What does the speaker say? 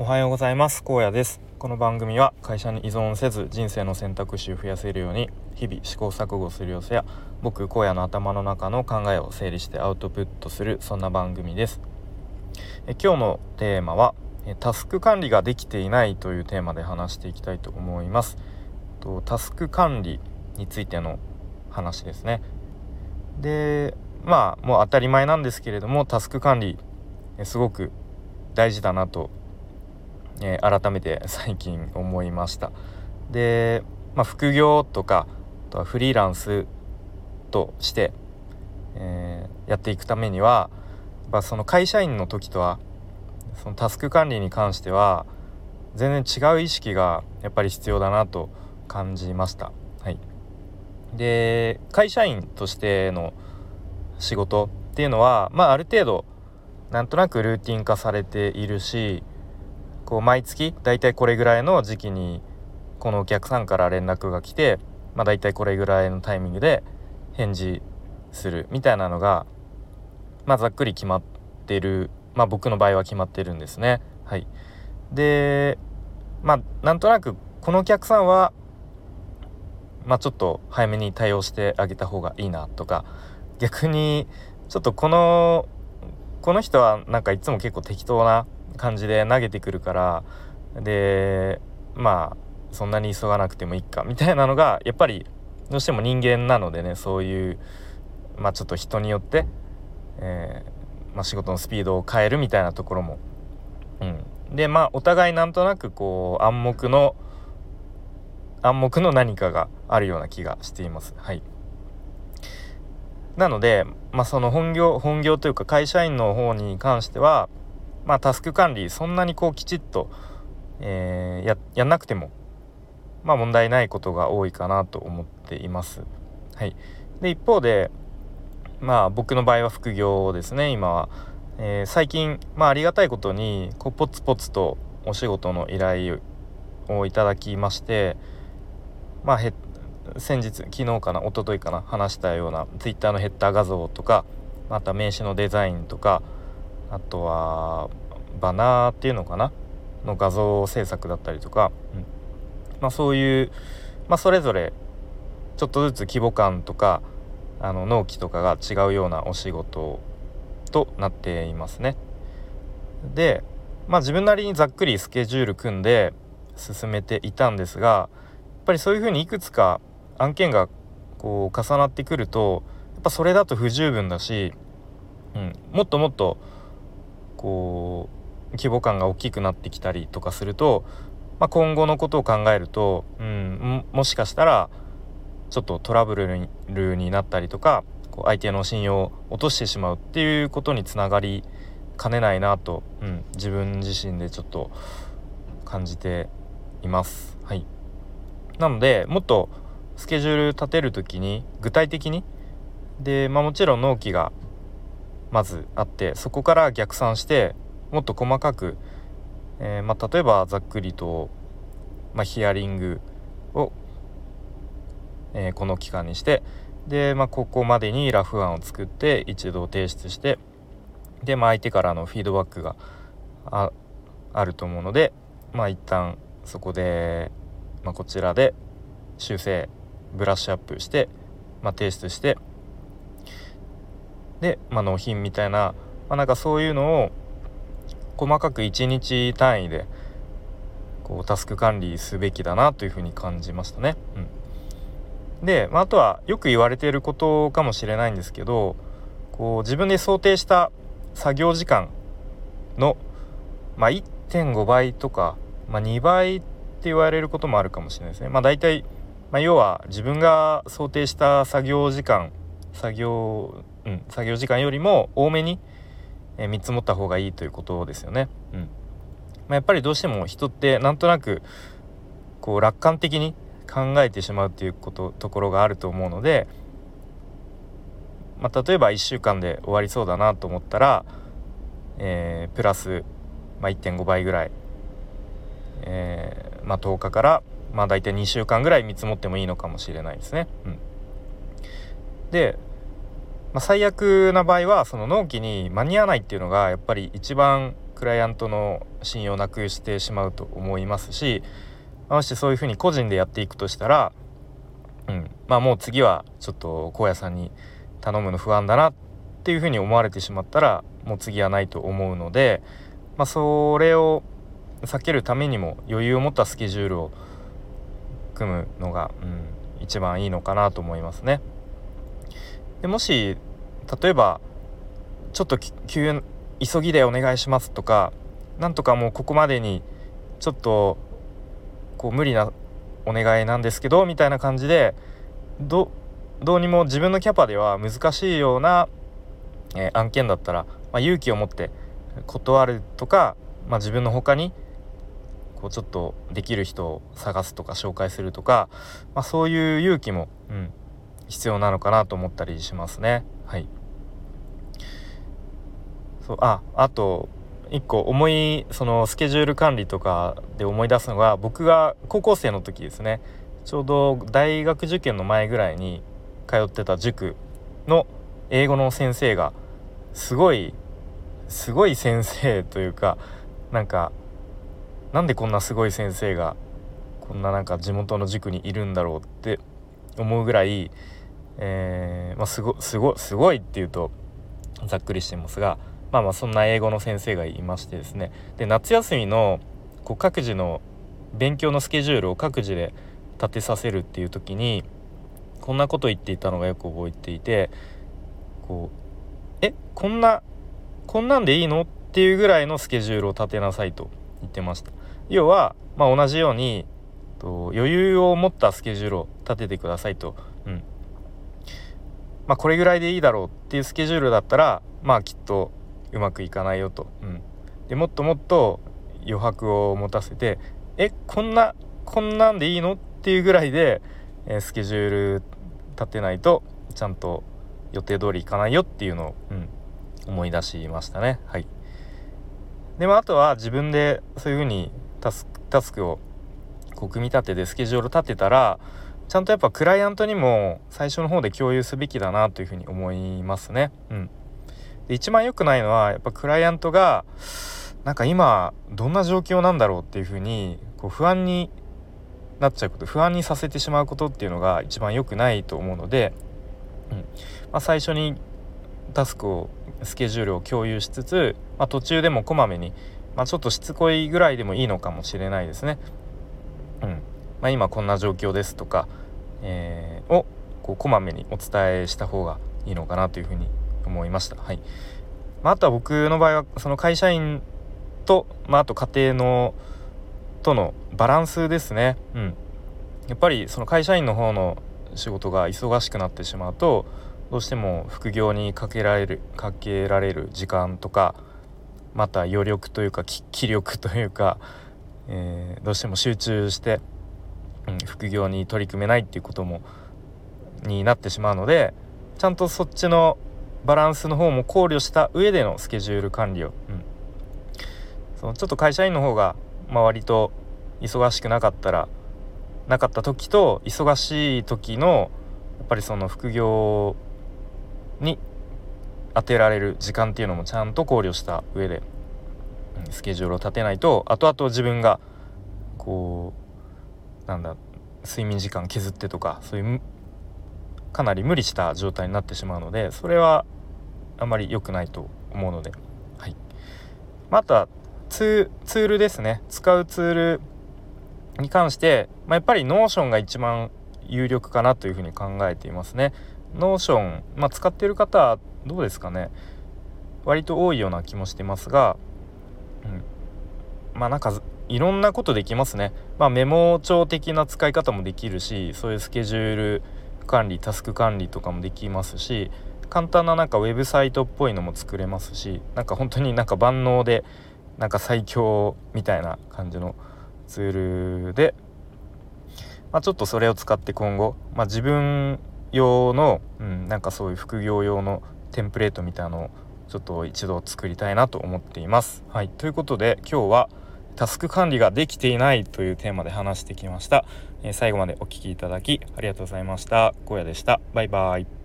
おはようございます。高野です。この番組は会社に依存せず人生の選択肢を増やせるように日々試行錯誤する様子や僕荒野の頭の中の考えを整理してアウトプットするそんな番組です。え今日のテーマはタスク管理ができていないというテーマで話していきたいと思います。とタスク管理についての話ですね。でまあもう当たり前なんですけれどもタスク管理すごく大事だなとえー、改めて 最近思いましたで、まあ、副業とかあとはフリーランスとして、えー、やっていくためにはやその会社員の時とはそのタスク管理に関しては全然違う意識がやっぱり必要だなと感じました。はい、で会社員としての仕事っていうのはまあある程度なんとなくルーティン化されているしこう毎月だいたいこれぐらいの時期にこのお客さんから連絡が来て、まあ、だいたいこれぐらいのタイミングで返事するみたいなのが、まあ、ざっくり決まってる、まあ、僕の場合は決まってるんですね。はい、でまあなんとなくこのお客さんは、まあ、ちょっと早めに対応してあげた方がいいなとか逆にちょっとこのこの人はなんかいつも結構適当な感じで投げてくるからでまあそんなに急がなくてもいいかみたいなのがやっぱりどうしても人間なのでねそういうまあちょっと人によって、えー、まあ、仕事のスピードを変えるみたいなところも、うん、でまあお互いなんとなくこう暗黙の暗黙の何かがあるような気がしています。はい。なので、まあ、その本業本業というか会社員の方に関してはまあ、タスク管理そんなにこうきちっと、えー、ややんなくても、まあ、問題ないことが多いかなと思っています。はい、で一方でまあ僕の場合は副業ですね今は、えー、最近、まあ、ありがたいことにこうポツポツとお仕事の依頼をいただきましてまあへ先日昨日かな一昨日かな話したような Twitter のヘッダー画像とかまた名刺のデザインとかあとはバナーっていうのかな？の画像制作だったりとか、うん。まあ、そういう、まあ、それぞれちょっとずつ規模感とかあの納期とかが違うようなお仕事となっていますね。で、まあ、自分なりにざっくりスケジュール組んで進めていたんですがやっぱりそういうふうにいくつか案件がこう重なってくるとやっぱそれだと不十分だし、うん、もっともっとこう規模感が大きくなってきたりとかすると、まあ、今後のことを考えると、うん、もしかしたらちょっとトラブルになったりとかこう相手の信用を落としてしまうっていうことにつながりかねないなと、うん、自分自身でちょっと感じています。はい、なのでもっとスケジュール立てる時に具体的にで、まあ、もちろん納期がまずあってそこから逆算してもっと細かく、えー、まあ、例えばざっくりと、まあ、ヒアリングを、えー、この期間にしてで、まあ、ここまでにラフ案を作って一度提出してで、まあ、相手からのフィードバックがああると思うのでまあ一旦そこで、まあ、こちらで修正ブラッシュアップして、まあ、提出してで、まあ、納品みたいな、まあ、なんかそういうのを細かく1日単位でこうタスク管理すべきだなというふうに感じましたね。うん、で、まあ、あとはよく言われていることかもしれないんですけどこう自分で想定した作業時間の、まあ、1.5倍とか、まあ、2倍って言われることもあるかもしれないですね。まあ、大体、まあ、要は自分が想定した作業時間作業うん、作業時間よりも多めに、え、見積もった方がいいということですよね。うんまあ、やっぱりどうしても人ってなんとなくこう楽観的に考えてしまうっていうことところがあると思うので、まあ、例えば1週間で終わりそうだなと思ったら、えー、プラス、まあ、1.5倍ぐらい、えーまあ、10日からまあ大体2週間ぐらい見積もってもいいのかもしれないですね。うん、でまあ、最悪な場合はその納期に間に合わないっていうのがやっぱり一番クライアントの信用をなくしてしまうと思いますしもしそういうふうに個人でやっていくとしたら、うん、まあもう次はちょっと高野さんに頼むの不安だなっていうふうに思われてしまったらもう次はないと思うので、まあ、それを避けるためにも余裕を持ったスケジュールを組むのが、うん、一番いいのかなと思いますね。でもし例えばちょっと急急ぎでお願いしますとかなんとかもうここまでにちょっとこう無理なお願いなんですけどみたいな感じでどどうにも自分のキャパでは難しいような、えー、案件だったら、まあ、勇気を持って断るとか、まあ、自分の他にこうちょっとできる人を探すとか紹介するとか、まあ、そういう勇気も、うん、必要なのかなと思ったりしますね。はいそうああと一個思いそのスケジュール管理とかで思い出すのが僕が高校生の時ですねちょうど大学受験の前ぐらいに通ってた塾の英語の先生がすごいすごい先生というかなんかなんでこんなすごい先生がこんななんか地元の塾にいるんだろうって思うぐらい、えー、まあ、すごすごすごいっていうとざっくりしてますがまあまあそんな英語の先生がいましてですね。で夏休みのこう各自の勉強のスケジュールを各自で立てさせるっていう時にこんなこと言っていたのがよく覚えていてこうえこんなこんなんでいいのっていうぐらいのスケジュールを立てなさいと言ってました。要は、まあ、同じようにと余裕を持ったスケジュールを立ててくださいと、まあ、これぐらいでいいだろうっていうスケジュールだったらまあきっとうまくいかないよと、うん、でもっともっと余白を持たせてえこんなこんなんでいいのっていうぐらいで、えー、スケジュール立てないとちゃんと予定通りいかないよっていうのを、うん、思い出しましたね。はい。でもあとは自分でそういうふうにタスクをこう組み立ててスケジュール立てたらちゃんとやっぱクライアントにも最初の方で共有すべきだなというふうに思いますね。うん、で一番良くないのはやっぱクライアントがなんか今どんな状況なんだろうっていうふうにこう不安になっちゃうこと不安にさせてしまうことっていうのが一番良くないと思うので、うんまあ、最初にタスクをスケジュールを共有しつつ、まあ、途中でもこまめに、まあ、ちょっとしつこいぐらいでもいいのかもしれないですね。うんま、今こんな状況ですとか、えー、をこうこまめにお伝えした方がいいのかなというふうに思いました。はいまあ、あとは僕の場合はその会社員と、まあ、あと家庭のとのバランスですね。うん、やっぱりその会社員の方の仕事が忙しくなってしまうとどうしても副業にかけられるかけられる時間とかまた余力というか気力というか、えー、どうしても集中して、うん、副業に取り組めないっていうこともになってしまうのでちゃんとそっちのバランスの方も考慮した上でのスケジュール管理を、うん、そのちょっと会社員の方が、まあ、割と忙しくなかったらなかった時と忙しい時のやっぱりその副業に当てられる時間っていうのもちゃんと考慮した上でスケジュールを立てないと後々自分がこうなんだ睡眠時間削ってとかそういうかなり無理した状態になってしまうのでそれはあまり良くないと思うので、はい。またツールですね。使うツールに関して、まあ、やっぱり Notion が一番有力かなというふうに考えていますね。 Notion、ま、使ってる方どうですかね。割と多いような気もしてますが、うん、まあなんかいろんなことできますね。まあ、メモ帳的な使い方もできるしそういうスケジュール管理タスク管理とかもできますし簡単ななんかウェブサイトっぽいのも作れますしなんか本当に なんか万能でなんか最強みたいな感じのツールで、まあ、ちょっとそれを使って今後、まあ、自分用の、うん、なんかそういう副業用のテンプレートみたいなのをちょっと一度作りたいなと思っています。はい、ということで今日はタスク管理ができていないというテーマで話してきました。えー、最後までお聴きいただきありがとうございました。荒野でした。バイバイ。